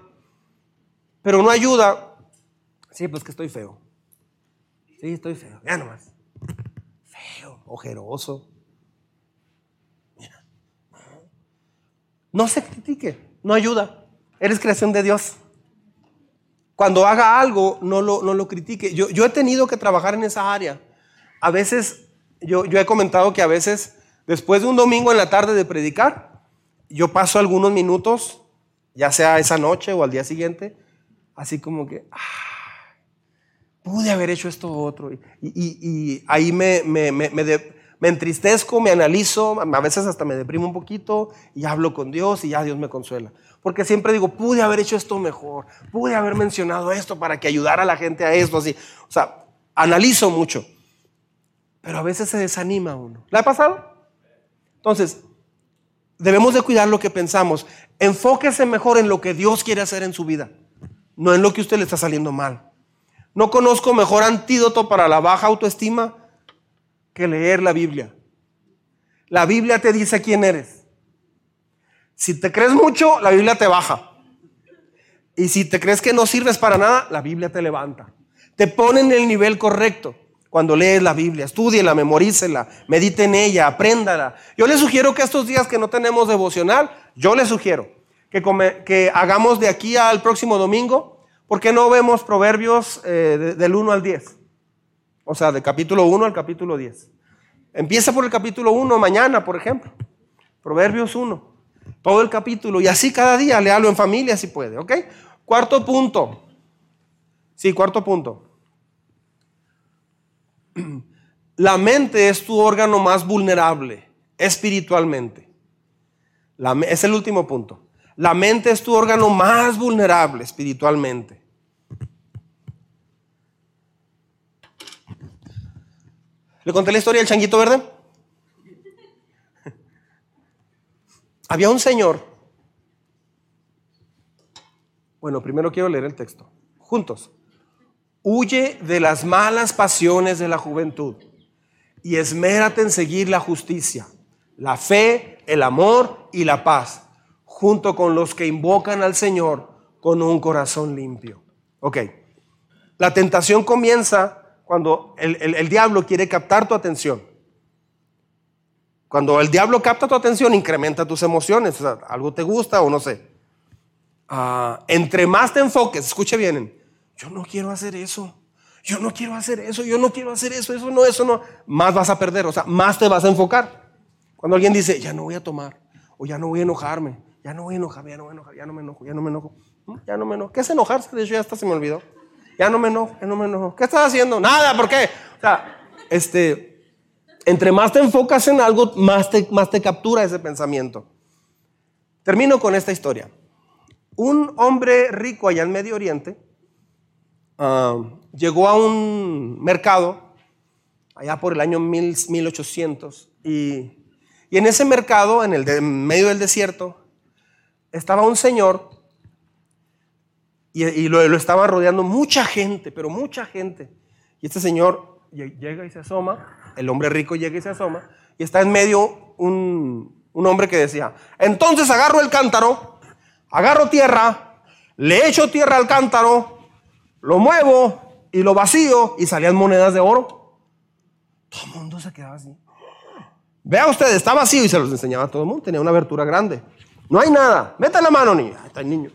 pero no ayuda. Sí, pues que estoy feo. Sí, estoy feo. Ya nomás. Feo, ojeroso. No se critique, no ayuda. Eres creación de Dios. Cuando haga algo, no lo, no lo critique. Yo, yo he tenido que trabajar en esa área. A veces, yo, yo he comentado que a veces, después de un domingo en la tarde de predicar, yo paso algunos minutos, ya sea esa noche o al día siguiente, así como que, ah, pude haber hecho esto otro. Y, y, ahí me, me, me, me me entristezco, me analizo, a veces hasta me deprimo un poquito y hablo con Dios y ya Dios me consuela. Porque siempre digo, pude haber hecho esto mejor, pude haber mencionado esto para que ayudara a la gente a esto, así. O sea, analizo mucho. Pero a veces se desanima uno. ¿Le ha pasado? Entonces, debemos de cuidar lo que pensamos. Enfóquese mejor en lo que Dios quiere hacer en su vida, no en lo que usted le está saliendo mal. No conozco mejor antídoto para la baja autoestima que leer la Biblia. La Biblia te dice quién eres. Si te crees mucho, la Biblia te baja. Y si te crees que no sirves para nada, la Biblia te levanta. Te pone en el nivel correcto cuando lees la Biblia. Estudiela, memorícela, medite en ella, apréndala. Yo le sugiero que estos días que no tenemos devocional, yo le sugiero que, hagamos de aquí al próximo domingo, porque no vemos proverbios eh, del 1 al 10? O sea, de capítulo 1 al capítulo 10. Empieza por el capítulo 1 mañana, por ejemplo. Proverbios 1. Todo el capítulo. Y así cada día, léalo en familia si puede. ¿Ok? Cuarto punto. Sí, cuarto punto. La mente es tu órgano más vulnerable espiritualmente. es el último punto. La mente es tu órgano más vulnerable espiritualmente. ¿Le conté la historia del changuito verde? Había un señor. Bueno, primero quiero leer el texto. Juntos. Huye de las malas pasiones de la juventud y esmérate en seguir la justicia, la fe, el amor y la paz, junto con los que invocan al Señor con un corazón limpio. Ok. La tentación comienza cuando el, diablo quiere captar tu atención. Cuando el diablo capta tu atención, incrementa tus emociones. algo te gusta o no sé. Ah, entre más te enfoques, escuche bien, yo no quiero hacer eso. Yo no quiero hacer eso, yo no quiero hacer eso, eso no, eso no. Más vas a perder, o sea, más te vas a enfocar. Cuando alguien dice, ya no voy a tomar, o ya no voy a enojarme, ya no voy a enojarme, ya no voy a enojar, ya no me enojo, ya no me enojo, ya no me enojo. ¿Qué es enojarse? De hecho, ya hasta se me olvidó. Ya no me enojo, ya no me enojo. ¿Qué estás haciendo? Nada, ¿por qué? O sea, este, entre más te enfocas en algo, más te, más te captura ese pensamiento. Termino con esta historia. Un hombre rico allá en Medio Oriente ah, llegó a un mercado allá por el año 1800 y, y en ese mercado, en el medio del desierto, estaba un señor y, lo, estaba rodeando mucha gente, pero mucha gente. Y este señor llega y se asoma, el hombre rico llega y se asoma, y está en medio un, un hombre que decía, entonces agarro el cántaro, agarro tierra, le echo tierra al cántaro, lo muevo y lo vacío y salían monedas de oro. Todo el mundo se quedaba así. Vea usted, está vacío y se los enseñaba a todo el mundo, tenía una abertura grande. No hay nada, meta la mano, niña. Está el niño.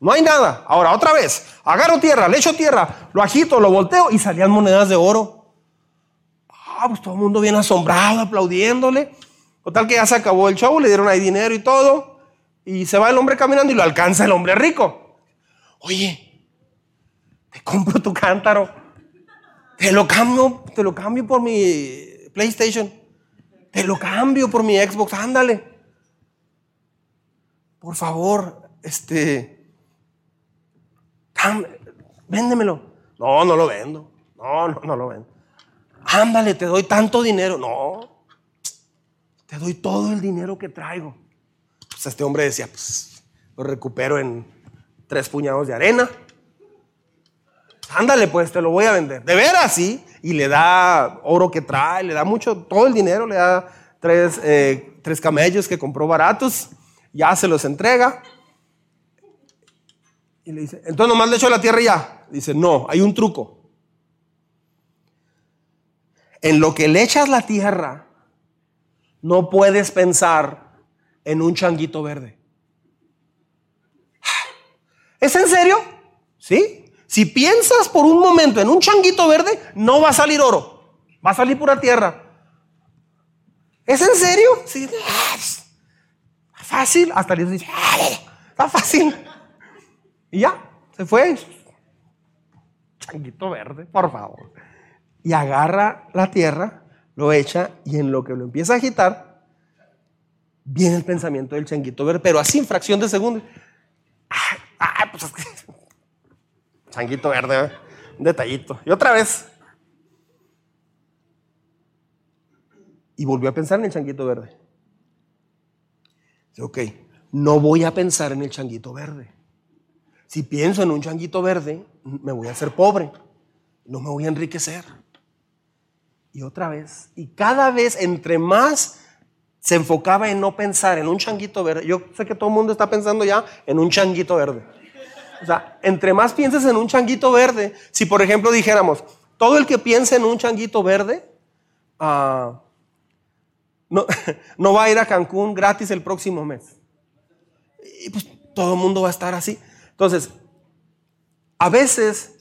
No hay nada. Ahora, otra vez, agarro tierra, le echo tierra, lo agito, lo volteo y salían monedas de oro. Ah, pues todo el mundo bien asombrado, aplaudiéndole. Total que ya se acabó el show, le dieron ahí dinero y todo. Y se va el hombre caminando y lo alcanza el hombre rico. Oye, compro tu cántaro. Te lo cambio, te lo cambio por mi PlayStation. Te lo cambio por mi Xbox, ándale. Por favor, este, véndemelo. No, no lo vendo. No, no, no lo vendo. Ándale, te doy tanto dinero. No, te doy todo el dinero que traigo. Pues este hombre decía, pues lo recupero en tres puñados de arena. Ándale, pues te lo voy a vender. De veras, sí. Y le da oro que trae, le da mucho, todo el dinero, le da tres, eh, tres camellos que compró baratos, ya se los entrega. Y le dice, entonces nomás le echo la tierra y ya. Dice, no, hay un truco. En lo que le echas la tierra, no puedes pensar en un changuito verde. ¿Es en serio? ¿Sí? Si piensas por un momento en un changuito verde, no va a salir oro, va a salir pura tierra. ¿Es en serio? Sí. Fácil. Hasta le dice, está fácil. Y ya, se fue. Changuito verde, por favor. Y agarra la tierra, lo echa y en lo que lo empieza a agitar, viene el pensamiento del changuito verde, pero así en fracción de segundo. Ah, pues. Changuito verde, ¿eh? un detallito. Y otra vez. Y volvió a pensar en el changuito verde. Dice, ok, no voy a pensar en el changuito verde. Si pienso en un changuito verde, me voy a hacer pobre. No me voy a enriquecer. Y otra vez. Y cada vez, entre más se enfocaba en no pensar en un changuito verde. Yo sé que todo el mundo está pensando ya en un changuito verde. O sea, entre más pienses en un changuito verde, si por ejemplo dijéramos, todo el que piense en un changuito verde, uh, no, no va a ir a Cancún gratis el próximo mes. Y pues todo el mundo va a estar así. Entonces, a veces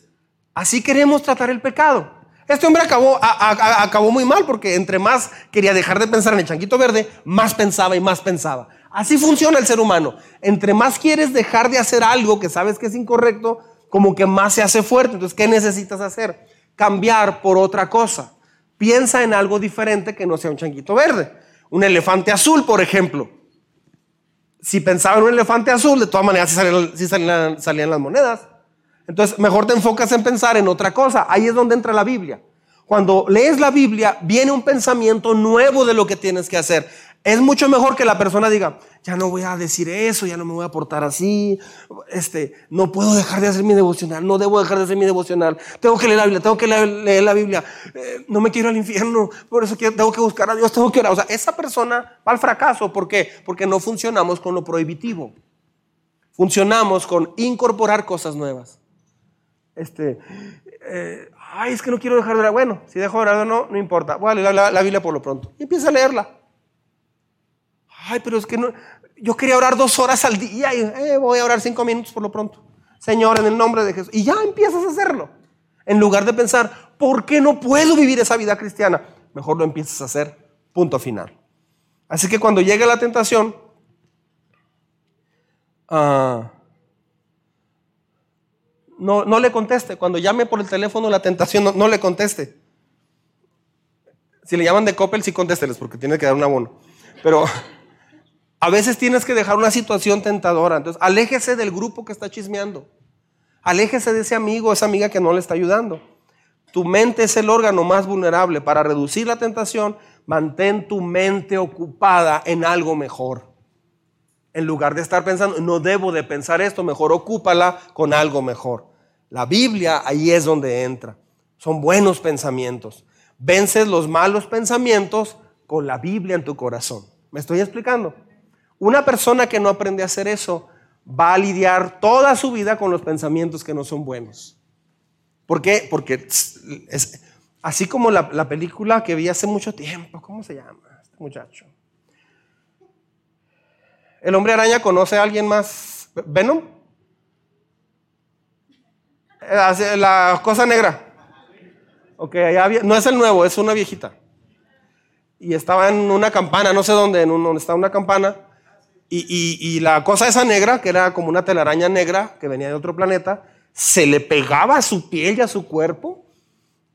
así queremos tratar el pecado. Este hombre acabó, acabó muy mal porque entre más quería dejar de pensar en el chanquito verde, más pensaba y más pensaba. Así funciona el ser humano. Entre más quieres dejar de hacer algo que sabes que es incorrecto, como que más se hace fuerte. Entonces, ¿qué necesitas hacer? Cambiar por otra cosa. Piensa en algo diferente que no sea un chanquito verde. Un elefante azul, por ejemplo. Si pensaba en un elefante azul, de todas maneras sí salían las monedas. Entonces, mejor te enfocas en pensar en otra cosa. Ahí es donde entra la Biblia. Cuando lees la Biblia, viene un pensamiento nuevo de lo que tienes que hacer. Es mucho mejor que la persona diga, ya no voy a decir eso, ya no me voy a portar así, este, no puedo dejar de hacer mi devocional, no debo dejar de hacer mi devocional, tengo que leer la Biblia, tengo que leer, la Biblia, eh, no me quiero al infierno, por eso tengo que buscar a Dios, tengo que orar. O sea, esa persona va al fracaso, ¿por qué? Porque no funcionamos con lo prohibitivo, funcionamos con incorporar cosas nuevas este, eh, ay, es que no quiero dejar de orar. Bueno, si dejo de orar no, no importa. Voy a leer la, Biblia por lo pronto. Y empieza a leerla. Ay, pero es que no, yo quería orar dos horas al día y eh, voy a orar cinco minutos por lo pronto. Señor, en el nombre de Jesús. Y ya empiezas a hacerlo. En lugar de pensar, ¿por qué no puedo vivir esa vida cristiana? Mejor lo empiezas a hacer. Punto final. Así que cuando llegue la tentación, ah, no, no le conteste. Cuando llame por el teléfono la tentación, no, le conteste. Si le llaman de Coppel, sí contésteles porque tiene que dar un abono. Pero a veces tienes que dejar una situación tentadora. Entonces, aléjese del grupo que está chismeando. Aléjese de ese amigo esa amiga que no le está ayudando. Tu mente es el órgano más vulnerable. Para reducir la tentación, mantén tu mente ocupada en algo mejor en lugar de estar pensando, no debo de pensar esto, mejor ocúpala con algo mejor. La Biblia ahí es donde entra. Son buenos pensamientos. Vences los malos pensamientos con la Biblia en tu corazón. ¿Me estoy explicando? Una persona que no aprende a hacer eso va a lidiar toda su vida con los pensamientos que no son buenos. ¿Por qué? Porque es así como la, la película que vi hace mucho tiempo, ¿cómo se llama este muchacho? ¿El hombre araña conoce a alguien más? ¿Venom? Eh, la cosa negra. Ok, no es el nuevo, es una viejita. Y estaba en una campana, no sé dónde, en un, donde está una campana. Y, la cosa esa negra, que era como una telaraña negra que venía de otro planeta, se le pegaba a su piel y a su cuerpo.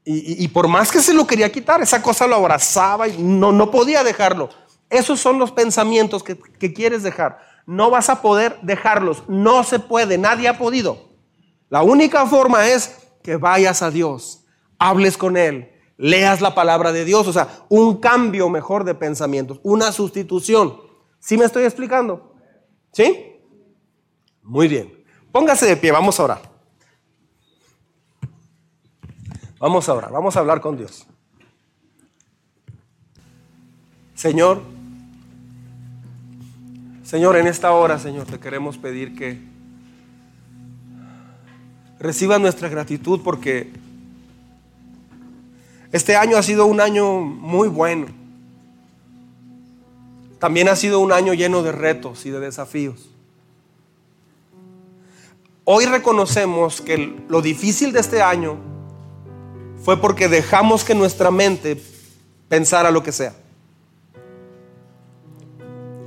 Y, por más que se lo quería quitar, esa cosa lo abrazaba y no, no podía dejarlo. Esos son los pensamientos que, quieres dejar. No vas a poder dejarlos. No se puede. Nadie ha podido. La única forma es que vayas a Dios, hables con Él, leas la palabra de Dios. O sea, un cambio mejor de pensamientos, una sustitución. ¿Sí me estoy explicando? ¿Sí? Muy bien. Póngase de pie, vamos a orar. Vamos a orar, vamos a hablar con Dios. Señor, Señor, en esta hora, Señor, te queremos pedir que reciba nuestra gratitud porque este año ha sido un año muy bueno. También ha sido un año lleno de retos y de desafíos. Hoy reconocemos que lo difícil de este año fue porque dejamos que nuestra mente pensara lo que sea.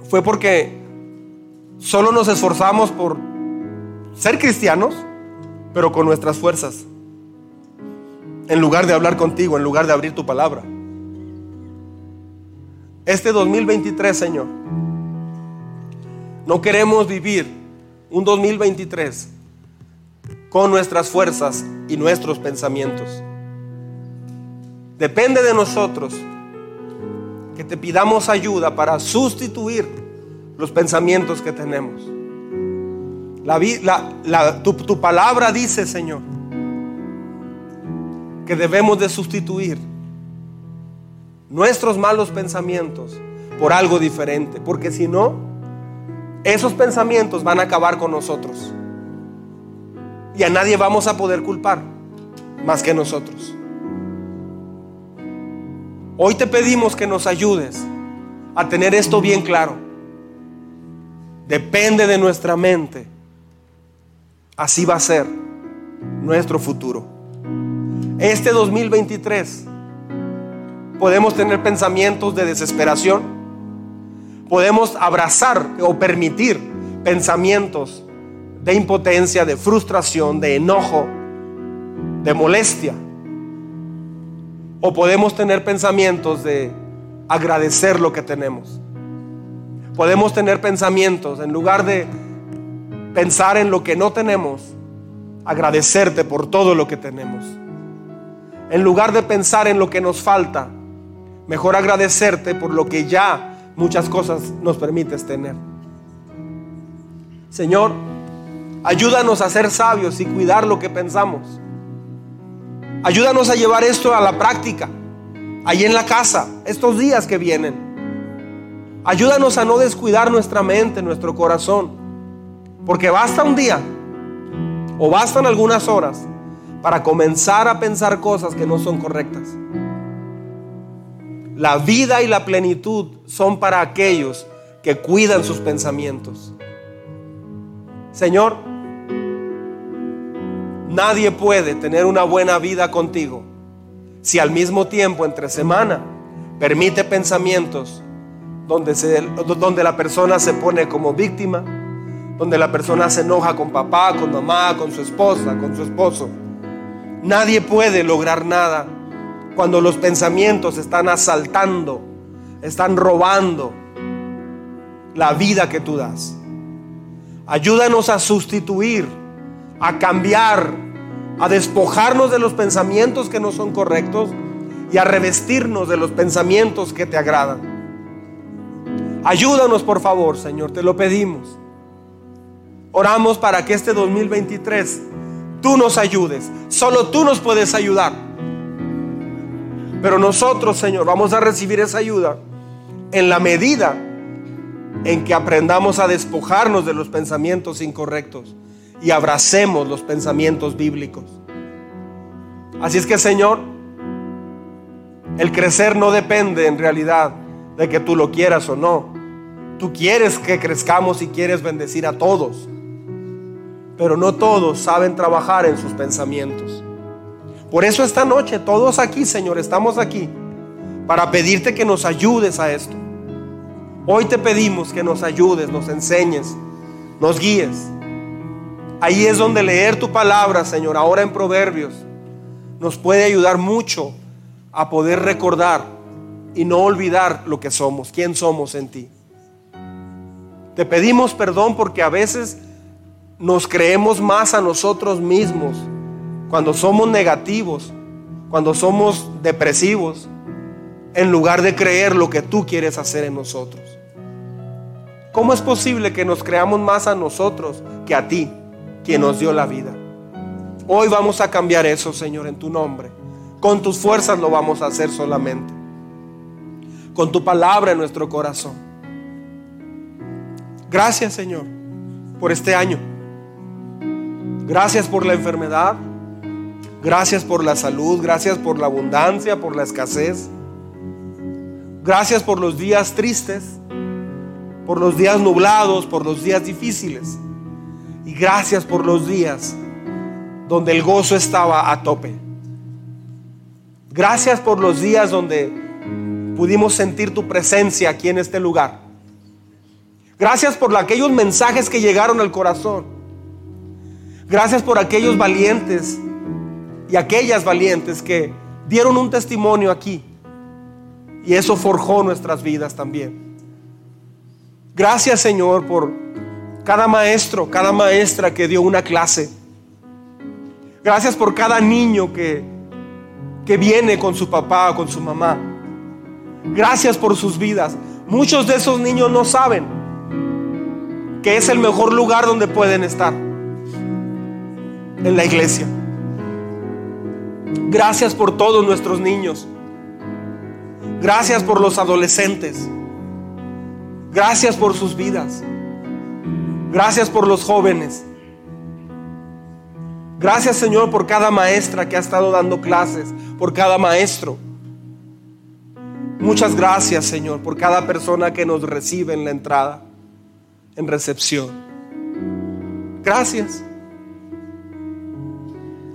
Fue porque solo nos esforzamos por ser cristianos, pero con nuestras fuerzas. En lugar de hablar contigo, en lugar de abrir tu palabra. Este 2023, Señor, no queremos vivir un 2023 con nuestras fuerzas y nuestros pensamientos. Depende de nosotros que te pidamos ayuda para sustituir los pensamientos que tenemos. Tu, tu palabra dice, Señor, que debemos de sustituir nuestros malos pensamientos por algo diferente, porque si no, esos pensamientos van a acabar con nosotros. Y a nadie vamos a poder culpar más que nosotros. Hoy te pedimos que nos ayudes a tener esto bien claro. Depende de nuestra mente. Así va a ser nuestro futuro. Este 2023 podemos tener pensamientos de desesperación. Podemos abrazar o permitir pensamientos de impotencia, de frustración, de enojo, de molestia. O podemos tener pensamientos de agradecer lo que tenemos. Podemos tener pensamientos, en lugar de pensar en lo que no tenemos, agradecerte por todo lo que tenemos. En lugar de pensar en lo que nos falta, mejor agradecerte por lo que ya muchas cosas nos permites tener. Señor, ayúdanos a ser sabios y cuidar lo que pensamos. Ayúdanos a llevar esto a la práctica, ahí en la casa, estos días que vienen. Ayúdanos a no descuidar nuestra mente, nuestro corazón, porque basta un día o bastan algunas horas para comenzar a pensar cosas que no son correctas. La vida y la plenitud son para aquellos que cuidan sus pensamientos. Señor, Nadie puede tener una buena vida contigo si al mismo tiempo entre semana permite pensamientos donde, donde la persona se pone como víctima, donde la persona se enoja con papá, con mamá, con su esposa, con su esposo. Nadie puede lograr nada cuando los pensamientos están asaltando, están robando la vida que tú das. Ayúdanos a sustituir a cambiar, a despojarnos de los pensamientos que no son correctos y a revestirnos de los pensamientos que te agradan. Ayúdanos por favor, Señor, te lo pedimos. Oramos para que este 2023 tú nos ayudes. Solo tú nos puedes ayudar. Pero nosotros, Señor, vamos a recibir esa ayuda en la medida en que aprendamos a despojarnos de los pensamientos incorrectos y abracemos los pensamientos bíblicos. Así es que Señor, el crecer no depende en realidad de que tú lo quieras o no. Tú quieres que crezcamos y quieres bendecir a todos. Pero no todos saben trabajar en sus pensamientos. Por eso esta noche todos aquí, Señor, estamos aquí para pedirte que nos ayudes a esto. Hoy te pedimos que nos ayudes, nos enseñes, nos guíes. Ahí es donde leer tu palabra, Señor, ahora en Proverbios, nos puede ayudar mucho a poder recordar y no olvidar lo que somos, quién somos en ti. Te pedimos perdón porque a veces nos creemos más a nosotros mismos cuando somos negativos, cuando somos depresivos, en lugar de creer lo que tú quieres hacer en nosotros. ¿Cómo es posible que nos creamos más a nosotros que a ti? quien nos dio la vida. Hoy vamos a cambiar eso, Señor, en tu nombre. Con tus fuerzas lo vamos a hacer solamente. Con tu palabra en nuestro corazón. Gracias, Señor, por este año. Gracias por la enfermedad. Gracias por la salud. Gracias por la abundancia, por la escasez. Gracias por los días tristes, por los días nublados, por los días difíciles. Y gracias por los días donde el gozo estaba a tope. Gracias por los días donde pudimos sentir tu presencia aquí en este lugar. Gracias por aquellos mensajes que llegaron al corazón. Gracias por aquellos valientes y aquellas valientes que dieron un testimonio aquí. Y eso forjó nuestras vidas también. Gracias Señor por cada maestro, cada maestra que dio una clase. Gracias por cada niño que, que viene con su papá o con su mamá. Gracias por sus vidas. Muchos de esos niños no saben que es el mejor lugar donde pueden estar. En la iglesia. Gracias por todos nuestros niños. Gracias por los adolescentes. Gracias por sus vidas. Gracias por los jóvenes. Gracias Señor por cada maestra que ha estado dando clases, por cada maestro. Muchas gracias Señor por cada persona que nos recibe en la entrada, en recepción. Gracias.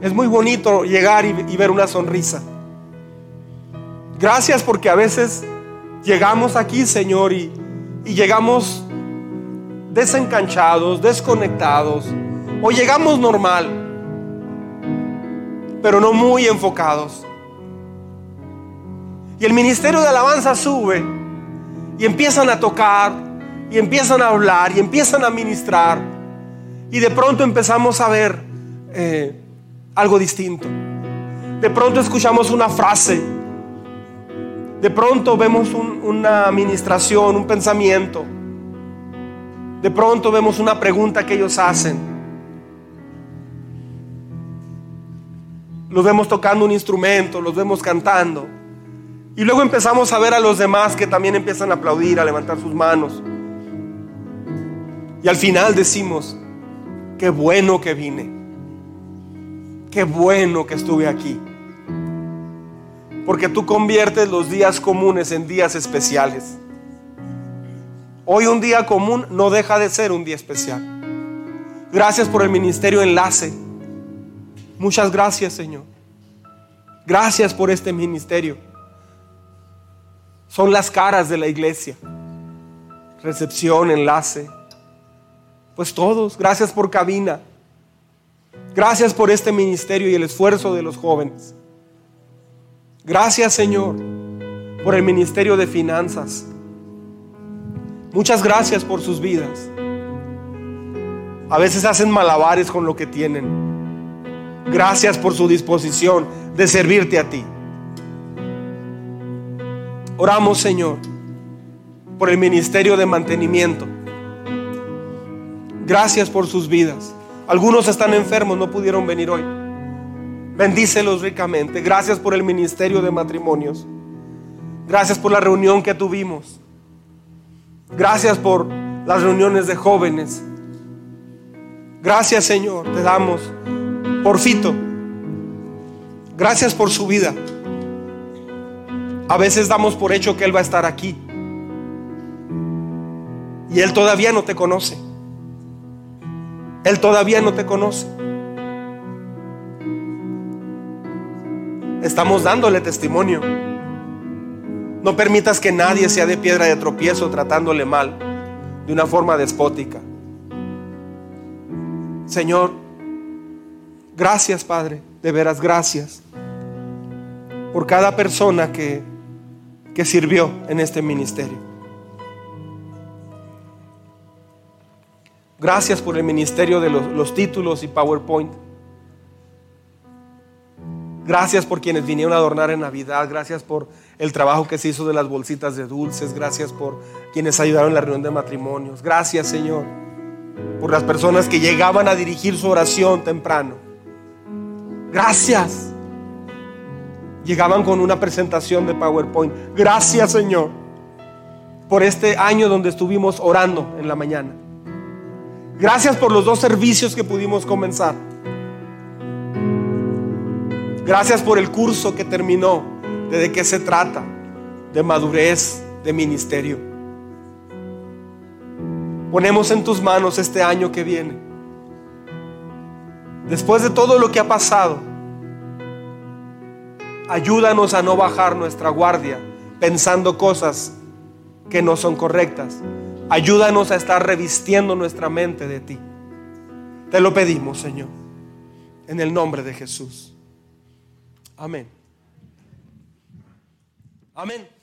Es muy bonito llegar y, ver una sonrisa. Gracias porque a veces llegamos aquí, Señor, y, llegamos desencanchados, desconectados, o llegamos normal, pero no muy enfocados. Y el ministerio de alabanza sube y empiezan a tocar y empiezan a hablar y empiezan a ministrar. Y de pronto empezamos a ver eh, algo distinto. De pronto escuchamos una frase de pronto vemos una administración, un pensamiento. De pronto vemos una pregunta que ellos hacen. Los vemos tocando un instrumento, los vemos cantando. Y luego empezamos a ver a los demás que también empiezan a aplaudir, a levantar sus manos. Y al final decimos, qué bueno que vine. Qué bueno que estuve aquí. Porque tú conviertes los días comunes en días especiales. Hoy un día común no deja de ser un día especial. Gracias por el ministerio Enlace. Muchas gracias, Señor. Gracias por este ministerio. Son las caras de la iglesia. Recepción, enlace. Pues todos. Gracias por cabina. Gracias por este ministerio y el esfuerzo de los jóvenes. Gracias Señor por el ministerio de finanzas. Muchas gracias por sus vidas. A veces hacen malabares con lo que tienen. Gracias por su disposición de servirte a ti. Oramos Señor por el ministerio de mantenimiento. Gracias por sus vidas. Algunos están enfermos, no pudieron venir hoy. Bendícelos ricamente. Gracias por el ministerio de matrimonios. Gracias por la reunión que tuvimos. Gracias por las reuniones de jóvenes. Gracias Señor, te damos por Fito. Gracias por su vida. A veces damos por hecho que Él va a estar aquí. Y Él todavía no te conoce. Él todavía no te conoce. Estamos dándole testimonio. No permitas que nadie sea de piedra de tropiezo tratándole mal de una forma despótica. Señor, gracias Padre, de veras gracias por cada persona que, que sirvió en este ministerio. Gracias por el ministerio de los, los títulos y PowerPoint. Gracias por quienes vinieron a adornar en Navidad. Gracias por el trabajo que se hizo de las bolsitas de dulces. Gracias por quienes ayudaron en la reunión de matrimonios. Gracias, Señor, por las personas que llegaban a dirigir su oración temprano. Gracias. Llegaban con una presentación de PowerPoint. Gracias, Señor, por este año donde estuvimos orando en la mañana. Gracias por los dos servicios que pudimos comenzar. Gracias por el curso que terminó. ¿De qué se trata? De madurez, de ministerio. Ponemos en tus manos este año que viene. Después de todo lo que ha pasado, ayúdanos a no bajar nuestra guardia pensando cosas que no son correctas. Ayúdanos a estar revistiendo nuestra mente de ti. Te lo pedimos, Señor, en el nombre de Jesús. Amén. Amén.